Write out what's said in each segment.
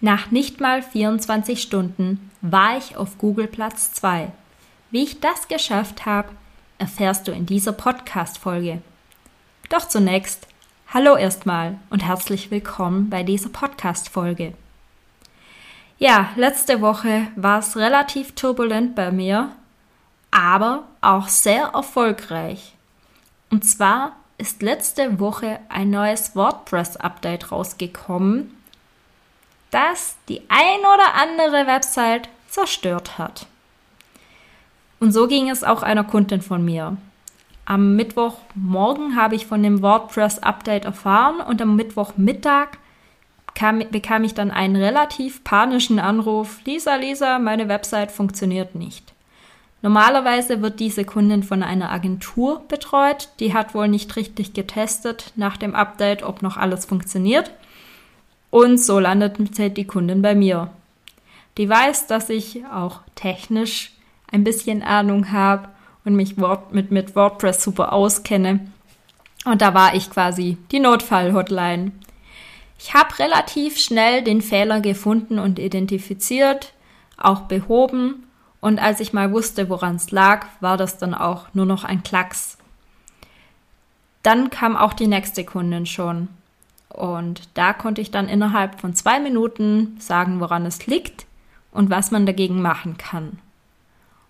Nach nicht mal 24 Stunden war ich auf Google Platz 2. Wie ich das geschafft habe, erfährst du in dieser Podcast-Folge. Doch zunächst, hallo erstmal und herzlich willkommen bei dieser Podcast-Folge. Ja, letzte Woche war es relativ turbulent bei mir, aber auch sehr erfolgreich. Und zwar ist letzte Woche ein neues WordPress-Update rausgekommen, das die ein oder andere Website zerstört hat. Und so ging es auch einer Kundin von mir. Am Mittwochmorgen habe ich von dem WordPress-Update erfahren und am Mittwochmittag kam, bekam ich dann einen relativ panischen Anruf. Lisa, Lisa, meine Website funktioniert nicht. Normalerweise wird diese Kundin von einer Agentur betreut. Die hat wohl nicht richtig getestet nach dem Update, ob noch alles funktioniert. Und so landet die Kundin bei mir. Die weiß, dass ich auch technisch ein bisschen Ahnung habe und mich mit, mit WordPress super auskenne. Und da war ich quasi die Notfall-Hotline. Ich habe relativ schnell den Fehler gefunden und identifiziert, auch behoben. Und als ich mal wusste, woran es lag, war das dann auch nur noch ein Klacks. Dann kam auch die nächste Kundin schon. Und da konnte ich dann innerhalb von zwei Minuten sagen, woran es liegt und was man dagegen machen kann.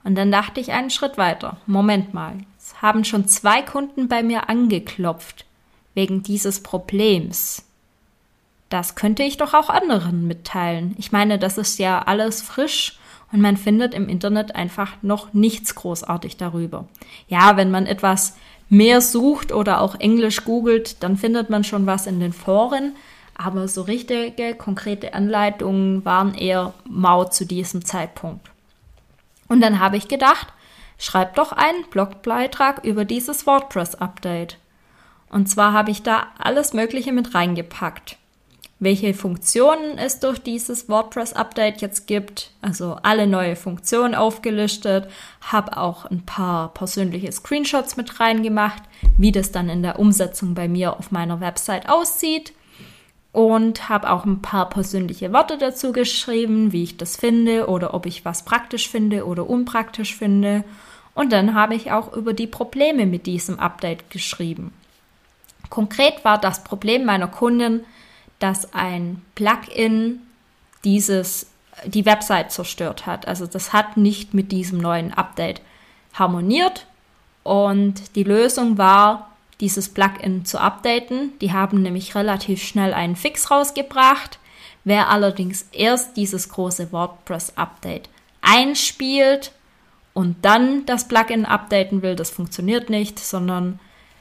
Und dann dachte ich einen Schritt weiter. Moment mal, es haben schon zwei Kunden bei mir angeklopft wegen dieses Problems. Das könnte ich doch auch anderen mitteilen. Ich meine, das ist ja alles frisch und man findet im Internet einfach noch nichts großartig darüber. Ja, wenn man etwas mehr sucht oder auch Englisch googelt, dann findet man schon was in den Foren. Aber so richtige, konkrete Anleitungen waren eher mau zu diesem Zeitpunkt. Und dann habe ich gedacht, schreib doch einen Blogbeitrag über dieses WordPress-Update. Und zwar habe ich da alles Mögliche mit reingepackt welche Funktionen es durch dieses WordPress-Update jetzt gibt. Also alle neue Funktionen aufgelistet, habe auch ein paar persönliche Screenshots mit reingemacht, wie das dann in der Umsetzung bei mir auf meiner Website aussieht. Und habe auch ein paar persönliche Worte dazu geschrieben, wie ich das finde oder ob ich was praktisch finde oder unpraktisch finde. Und dann habe ich auch über die Probleme mit diesem Update geschrieben. Konkret war das Problem meiner Kundin, dass ein Plugin dieses die Website zerstört hat. Also das hat nicht mit diesem neuen Update harmoniert und die Lösung war, dieses Plugin zu updaten. Die haben nämlich relativ schnell einen Fix rausgebracht. Wer allerdings erst dieses große WordPress-Update einspielt und dann das Plugin updaten will, das funktioniert nicht, sondern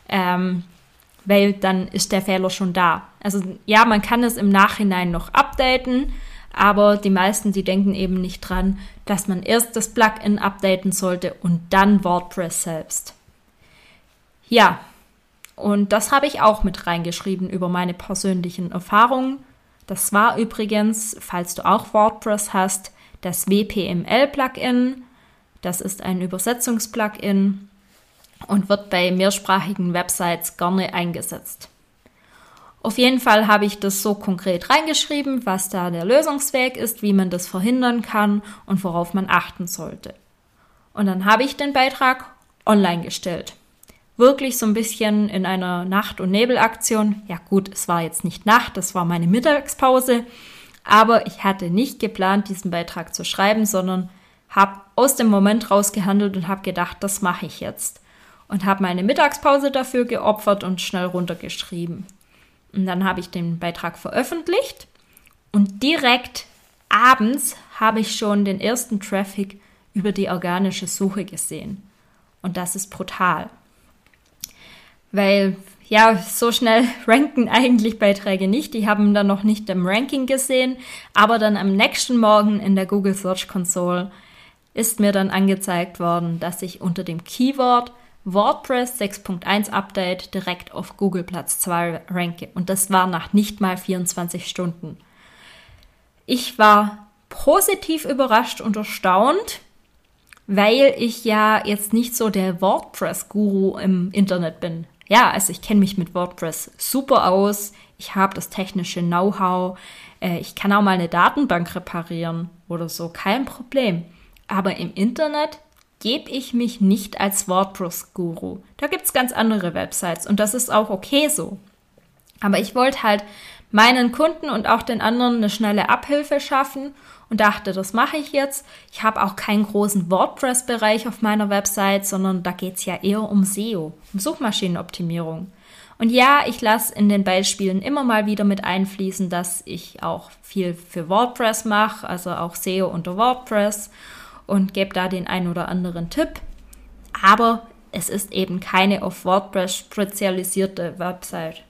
ähm, weil dann ist der Fehler schon da. Also ja, man kann es im Nachhinein noch updaten, aber die meisten, die denken eben nicht dran, dass man erst das Plugin updaten sollte und dann WordPress selbst. Ja, und das habe ich auch mit reingeschrieben über meine persönlichen Erfahrungen. Das war übrigens, falls du auch WordPress hast, das WPML-Plugin. Das ist ein Übersetzungsplugin und wird bei mehrsprachigen Websites gerne eingesetzt. Auf jeden Fall habe ich das so konkret reingeschrieben, was da der Lösungsweg ist, wie man das verhindern kann und worauf man achten sollte. Und dann habe ich den Beitrag online gestellt. Wirklich so ein bisschen in einer Nacht- und Nebelaktion. Ja gut, es war jetzt nicht Nacht, es war meine Mittagspause, aber ich hatte nicht geplant, diesen Beitrag zu schreiben, sondern habe aus dem Moment raus gehandelt und habe gedacht, das mache ich jetzt und habe meine Mittagspause dafür geopfert und schnell runtergeschrieben. Und dann habe ich den Beitrag veröffentlicht und direkt abends habe ich schon den ersten Traffic über die organische Suche gesehen. Und das ist brutal. Weil ja, so schnell ranken eigentlich Beiträge nicht. Die haben dann noch nicht im Ranking gesehen, aber dann am nächsten Morgen in der Google Search Console ist mir dann angezeigt worden, dass ich unter dem Keyword WordPress 6.1 Update direkt auf Google Platz 2 ranke. Und das war nach nicht mal 24 Stunden. Ich war positiv überrascht und erstaunt, weil ich ja jetzt nicht so der WordPress-Guru im Internet bin. Ja, also ich kenne mich mit WordPress super aus. Ich habe das technische Know-how. Äh, ich kann auch mal eine Datenbank reparieren oder so, kein Problem. Aber im Internet gebe ich mich nicht als WordPress-Guru. Da gibt es ganz andere Websites und das ist auch okay so. Aber ich wollte halt meinen Kunden und auch den anderen eine schnelle Abhilfe schaffen und dachte, das mache ich jetzt. Ich habe auch keinen großen WordPress-Bereich auf meiner Website, sondern da geht es ja eher um SEO, um Suchmaschinenoptimierung. Und ja, ich lasse in den Beispielen immer mal wieder mit einfließen, dass ich auch viel für WordPress mache, also auch SEO unter WordPress und gebe da den ein oder anderen Tipp. Aber es ist eben keine auf WordPress spezialisierte Website.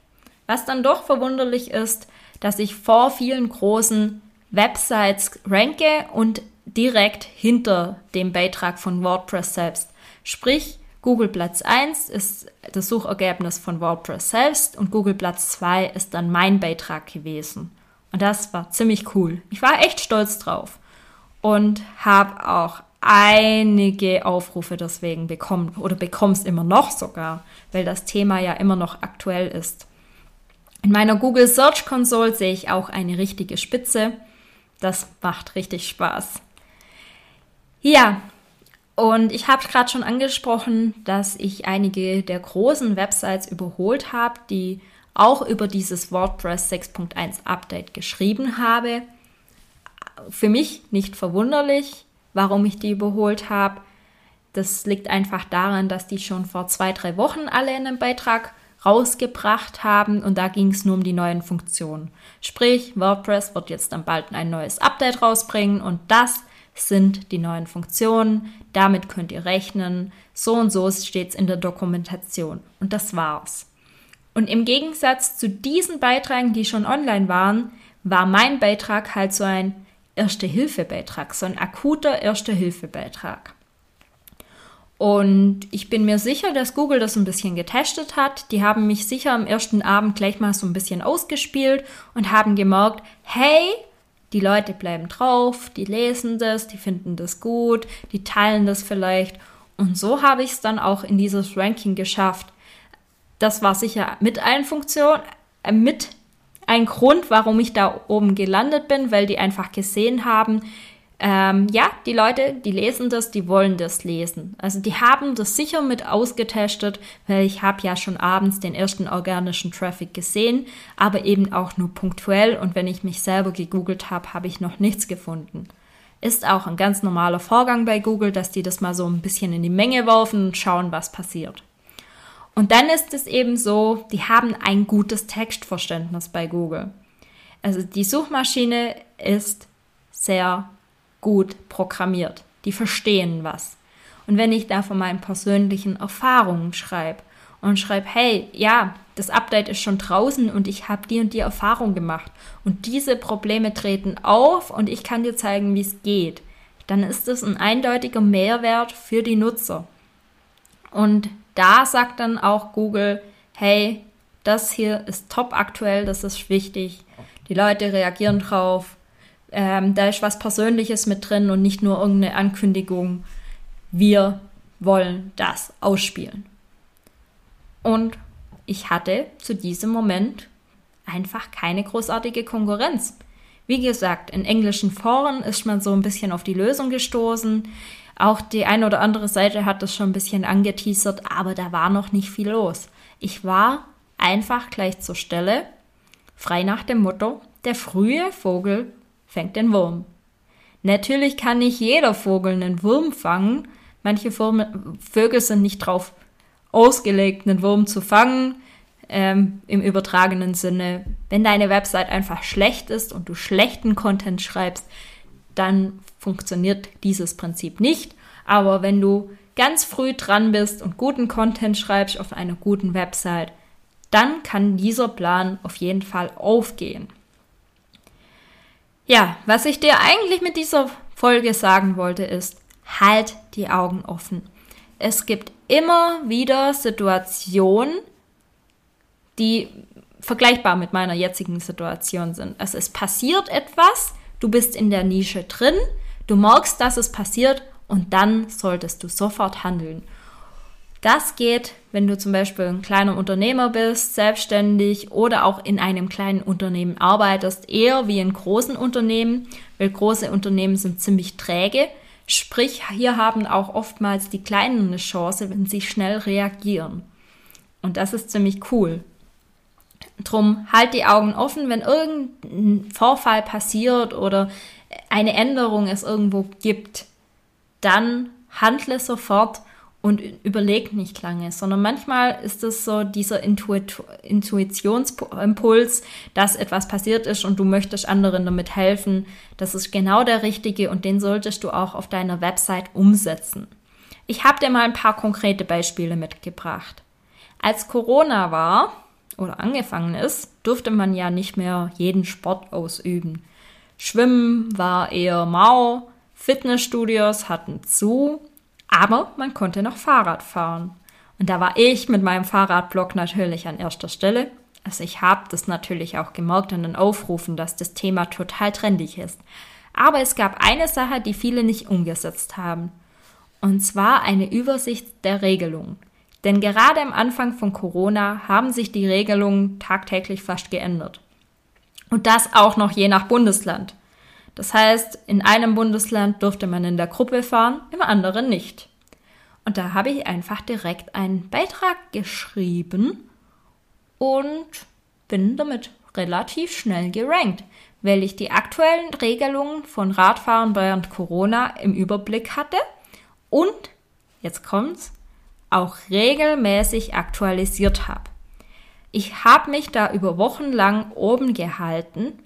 Was dann doch verwunderlich ist, dass ich vor vielen großen Websites ranke und direkt hinter dem Beitrag von WordPress selbst. Sprich, Google Platz 1 ist das Suchergebnis von WordPress selbst und Google Platz 2 ist dann mein Beitrag gewesen. Und das war ziemlich cool. Ich war echt stolz drauf und habe auch einige Aufrufe deswegen bekommen oder bekommst immer noch sogar, weil das Thema ja immer noch aktuell ist. In meiner Google Search Console sehe ich auch eine richtige Spitze. Das macht richtig Spaß. Ja, und ich habe gerade schon angesprochen, dass ich einige der großen Websites überholt habe, die auch über dieses WordPress 6.1 Update geschrieben habe. Für mich nicht verwunderlich, warum ich die überholt habe. Das liegt einfach daran, dass die schon vor zwei, drei Wochen alle in einem Beitrag rausgebracht haben und da ging es nur um die neuen Funktionen. Sprich, WordPress wird jetzt dann bald ein neues Update rausbringen und das sind die neuen Funktionen. Damit könnt ihr rechnen. So und so steht es in der Dokumentation. Und das war's. Und im Gegensatz zu diesen Beiträgen, die schon online waren, war mein Beitrag halt so ein Erste-Hilfe-Beitrag, so ein akuter Erste-Hilfe-Beitrag. Und ich bin mir sicher, dass Google das ein bisschen getestet hat. Die haben mich sicher am ersten Abend gleich mal so ein bisschen ausgespielt und haben gemerkt, hey, die Leute bleiben drauf, die lesen das, die finden das gut, die teilen das vielleicht. Und so habe ich es dann auch in dieses Ranking geschafft. Das war sicher mit allen Funktionen, äh, mit ein Grund, warum ich da oben gelandet bin, weil die einfach gesehen haben, ähm, ja, die Leute, die lesen das, die wollen das lesen. Also die haben das sicher mit ausgetestet, weil ich habe ja schon abends den ersten organischen Traffic gesehen, aber eben auch nur punktuell und wenn ich mich selber gegoogelt habe, habe ich noch nichts gefunden. Ist auch ein ganz normaler Vorgang bei Google, dass die das mal so ein bisschen in die Menge werfen und schauen, was passiert. Und dann ist es eben so, die haben ein gutes Textverständnis bei Google. Also die Suchmaschine ist sehr gut programmiert. Die verstehen was. Und wenn ich da von meinen persönlichen Erfahrungen schreibe und schreibe, hey, ja, das Update ist schon draußen und ich habe die und die Erfahrung gemacht und diese Probleme treten auf und ich kann dir zeigen, wie es geht, dann ist das ein eindeutiger Mehrwert für die Nutzer. Und da sagt dann auch Google, hey, das hier ist top aktuell, das ist wichtig. Die Leute reagieren drauf, ähm, da ist was Persönliches mit drin und nicht nur irgendeine Ankündigung, wir wollen das ausspielen. Und ich hatte zu diesem Moment einfach keine großartige Konkurrenz. Wie gesagt, in englischen Foren ist man so ein bisschen auf die Lösung gestoßen. Auch die eine oder andere Seite hat das schon ein bisschen angeteasert, aber da war noch nicht viel los. Ich war einfach gleich zur Stelle, frei nach dem Motto, der frühe Vogel fängt den Wurm. Natürlich kann nicht jeder Vogel einen Wurm fangen. Manche Vögel sind nicht darauf ausgelegt, einen Wurm zu fangen. Ähm, Im übertragenen Sinne, wenn deine Website einfach schlecht ist und du schlechten Content schreibst, dann funktioniert dieses Prinzip nicht. Aber wenn du ganz früh dran bist und guten Content schreibst auf einer guten Website, dann kann dieser Plan auf jeden Fall aufgehen. Ja, was ich dir eigentlich mit dieser Folge sagen wollte, ist, halt die Augen offen. Es gibt immer wieder Situationen, die vergleichbar mit meiner jetzigen Situation sind. Also es passiert etwas, du bist in der Nische drin, du merkst, dass es passiert und dann solltest du sofort handeln. Das geht, wenn du zum Beispiel ein kleiner Unternehmer bist, selbstständig oder auch in einem kleinen Unternehmen arbeitest, eher wie in großen Unternehmen, weil große Unternehmen sind ziemlich träge. Sprich, hier haben auch oftmals die Kleinen eine Chance, wenn sie schnell reagieren. Und das ist ziemlich cool. Drum halt die Augen offen, wenn irgendein Vorfall passiert oder eine Änderung es irgendwo gibt, dann handle sofort und überleg nicht lange, sondern manchmal ist es so dieser Intuit Intuitionsimpuls, dass etwas passiert ist und du möchtest anderen damit helfen. Das ist genau der richtige und den solltest du auch auf deiner Website umsetzen. Ich habe dir mal ein paar konkrete Beispiele mitgebracht. Als Corona war oder angefangen ist, durfte man ja nicht mehr jeden Sport ausüben. Schwimmen war eher mau, Fitnessstudios hatten zu, aber man konnte noch Fahrrad fahren. Und da war ich mit meinem Fahrradblog natürlich an erster Stelle. Also ich habe das natürlich auch gemerkt an den Aufrufen, dass das Thema total trendig ist. Aber es gab eine Sache, die viele nicht umgesetzt haben. Und zwar eine Übersicht der Regelungen. Denn gerade am Anfang von Corona haben sich die Regelungen tagtäglich fast geändert. Und das auch noch je nach Bundesland. Das heißt, in einem Bundesland durfte man in der Gruppe fahren, im anderen nicht. Und da habe ich einfach direkt einen Beitrag geschrieben und bin damit relativ schnell gerankt, weil ich die aktuellen Regelungen von Radfahren während Corona im Überblick hatte und, jetzt kommt's, auch regelmäßig aktualisiert habe. Ich habe mich da über Wochen lang oben gehalten,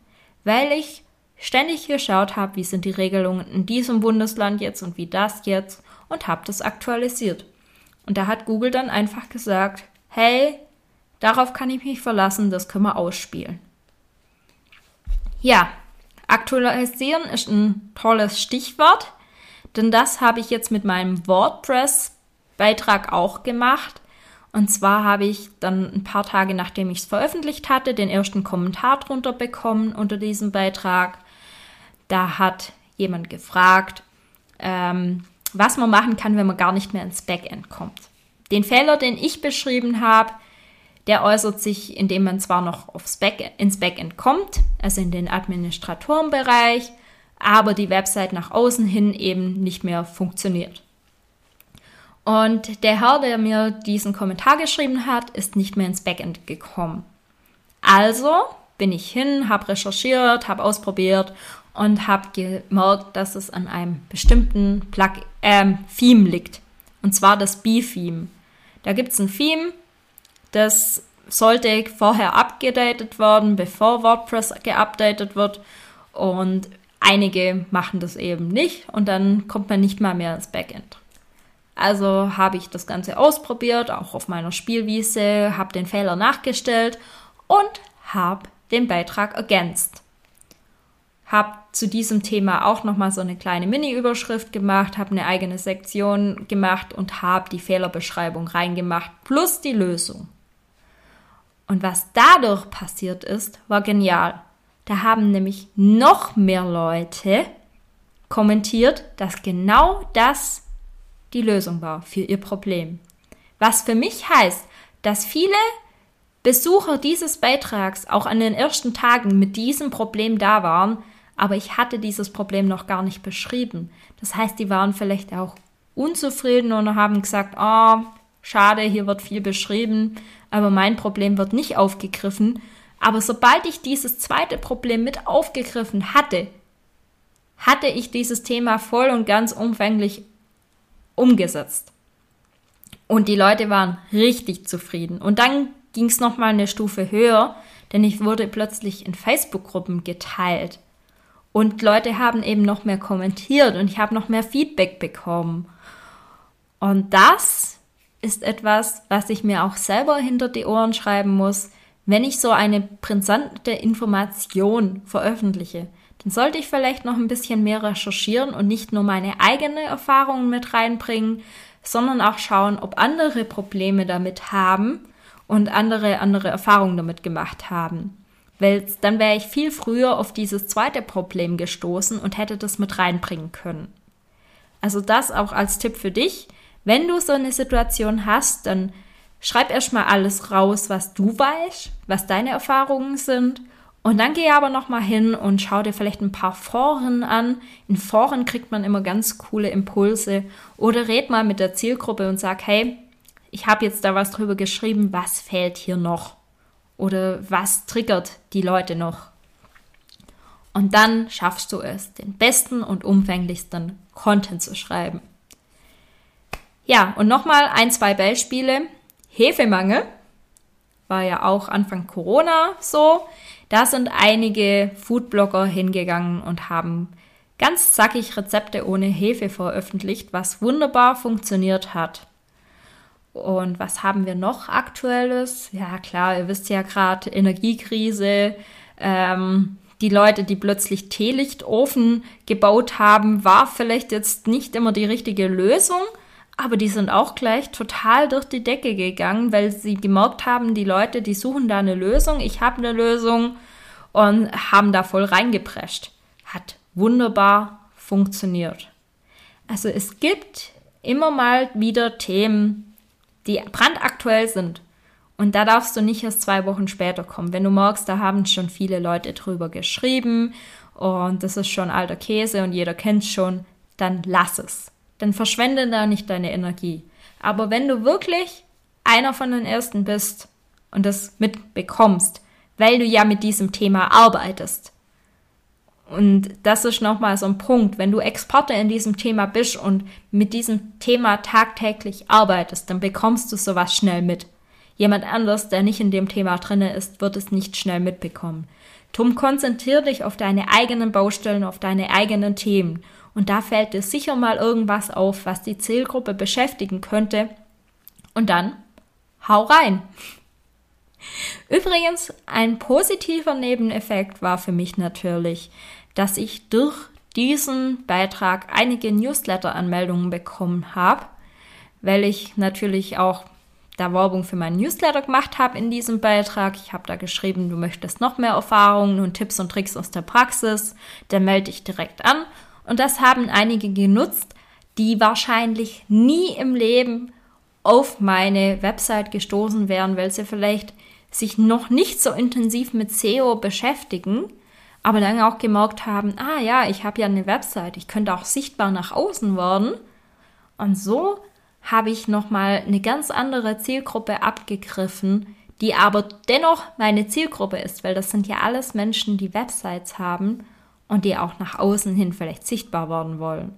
weil ich ständig geschaut habe, wie sind die Regelungen in diesem Bundesland jetzt und wie das jetzt und habe das aktualisiert. Und da hat Google dann einfach gesagt, hey, darauf kann ich mich verlassen, das können wir ausspielen. Ja, aktualisieren ist ein tolles Stichwort, denn das habe ich jetzt mit meinem WordPress-Beitrag auch gemacht. Und zwar habe ich dann ein paar Tage nachdem ich es veröffentlicht hatte, den ersten Kommentar drunter bekommen unter diesem Beitrag. Da hat jemand gefragt, ähm, was man machen kann, wenn man gar nicht mehr ins Backend kommt. Den Fehler, den ich beschrieben habe, der äußert sich, indem man zwar noch aufs Back ins Backend kommt, also in den Administratorenbereich, aber die Website nach außen hin eben nicht mehr funktioniert. Und der Herr, der mir diesen Kommentar geschrieben hat, ist nicht mehr ins Backend gekommen. Also bin ich hin, habe recherchiert, habe ausprobiert und habe gemerkt, dass es an einem bestimmten Plug äh, Theme liegt. Und zwar das B-Theme. Da gibt es ein Theme, das sollte vorher abgedatet werden, bevor WordPress geupdatet wird. Und einige machen das eben nicht und dann kommt man nicht mal mehr ins Backend. Also habe ich das Ganze ausprobiert, auch auf meiner Spielwiese, habe den Fehler nachgestellt und habe den Beitrag ergänzt habe zu diesem Thema auch nochmal so eine kleine Mini-Überschrift gemacht, habe eine eigene Sektion gemacht und habe die Fehlerbeschreibung reingemacht plus die Lösung. Und was dadurch passiert ist, war genial. Da haben nämlich noch mehr Leute kommentiert, dass genau das die Lösung war für ihr Problem. Was für mich heißt, dass viele Besucher dieses Beitrags auch an den ersten Tagen mit diesem Problem da waren, aber ich hatte dieses Problem noch gar nicht beschrieben. Das heißt, die waren vielleicht auch unzufrieden und haben gesagt, oh, schade, hier wird viel beschrieben, aber mein Problem wird nicht aufgegriffen. Aber sobald ich dieses zweite Problem mit aufgegriffen hatte, hatte ich dieses Thema voll und ganz umfänglich umgesetzt. Und die Leute waren richtig zufrieden. Und dann ging es nochmal eine Stufe höher, denn ich wurde plötzlich in Facebook-Gruppen geteilt. Und Leute haben eben noch mehr kommentiert und ich habe noch mehr Feedback bekommen. Und das ist etwas, was ich mir auch selber hinter die Ohren schreiben muss, wenn ich so eine brisante Information veröffentliche. Dann sollte ich vielleicht noch ein bisschen mehr recherchieren und nicht nur meine eigene Erfahrungen mit reinbringen, sondern auch schauen, ob andere Probleme damit haben und andere andere Erfahrungen damit gemacht haben. Weil dann wäre ich viel früher auf dieses zweite Problem gestoßen und hätte das mit reinbringen können. Also das auch als Tipp für dich. Wenn du so eine Situation hast, dann schreib erstmal alles raus, was du weißt, was deine Erfahrungen sind. Und dann geh aber nochmal hin und schau dir vielleicht ein paar Foren an. In Foren kriegt man immer ganz coole Impulse. Oder red mal mit der Zielgruppe und sag, hey, ich habe jetzt da was drüber geschrieben, was fehlt hier noch? Oder was triggert die Leute noch? Und dann schaffst du es, den besten und umfänglichsten Content zu schreiben. Ja, und nochmal ein, zwei Beispiele. Hefemangel war ja auch Anfang Corona so. Da sind einige Foodblogger hingegangen und haben ganz zackig Rezepte ohne Hefe veröffentlicht, was wunderbar funktioniert hat. Und was haben wir noch aktuelles? Ja, klar, ihr wisst ja gerade Energiekrise. Ähm, die Leute, die plötzlich Teelichtofen gebaut haben, war vielleicht jetzt nicht immer die richtige Lösung, aber die sind auch gleich total durch die Decke gegangen, weil sie gemerkt haben, die Leute, die suchen da eine Lösung, ich habe eine Lösung und haben da voll reingeprescht. Hat wunderbar funktioniert. Also es gibt immer mal wieder Themen, die brandaktuell sind. Und da darfst du nicht erst zwei Wochen später kommen. Wenn du merkst, da haben schon viele Leute drüber geschrieben und das ist schon alter Käse und jeder kennt es schon, dann lass es. Dann verschwende da nicht deine Energie. Aber wenn du wirklich einer von den Ersten bist und das mitbekommst, weil du ja mit diesem Thema arbeitest, und das ist nochmal so ein Punkt, wenn du Experte in diesem Thema bist und mit diesem Thema tagtäglich arbeitest, dann bekommst du sowas schnell mit. Jemand anders, der nicht in dem Thema drinne ist, wird es nicht schnell mitbekommen. Drum konzentrier dich auf deine eigenen Baustellen, auf deine eigenen Themen. Und da fällt dir sicher mal irgendwas auf, was die Zielgruppe beschäftigen könnte. Und dann hau rein. Übrigens, ein positiver Nebeneffekt war für mich natürlich, dass ich durch diesen Beitrag einige Newsletter-Anmeldungen bekommen habe, weil ich natürlich auch da Werbung für meinen Newsletter gemacht habe in diesem Beitrag. Ich habe da geschrieben, du möchtest noch mehr Erfahrungen und Tipps und Tricks aus der Praxis, dann melde dich direkt an. Und das haben einige genutzt, die wahrscheinlich nie im Leben auf meine Website gestoßen wären, weil sie vielleicht sich noch nicht so intensiv mit SEO beschäftigen, aber dann auch gemerkt haben, ah ja, ich habe ja eine Website, ich könnte auch sichtbar nach außen werden. Und so habe ich nochmal eine ganz andere Zielgruppe abgegriffen, die aber dennoch meine Zielgruppe ist, weil das sind ja alles Menschen, die Websites haben und die auch nach außen hin vielleicht sichtbar werden wollen.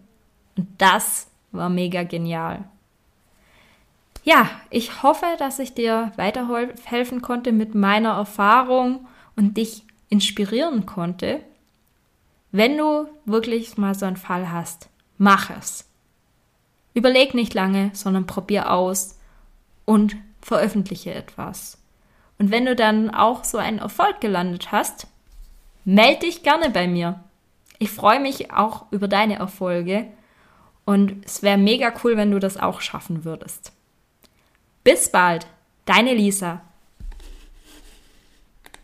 Und das war mega genial. Ja, ich hoffe, dass ich dir weiterhelfen konnte mit meiner Erfahrung und dich inspirieren konnte. Wenn du wirklich mal so einen Fall hast, mach es. Überleg nicht lange, sondern probier aus und veröffentliche etwas. Und wenn du dann auch so einen Erfolg gelandet hast, melde dich gerne bei mir. Ich freue mich auch über deine Erfolge und es wäre mega cool, wenn du das auch schaffen würdest. Bis bald, deine Lisa.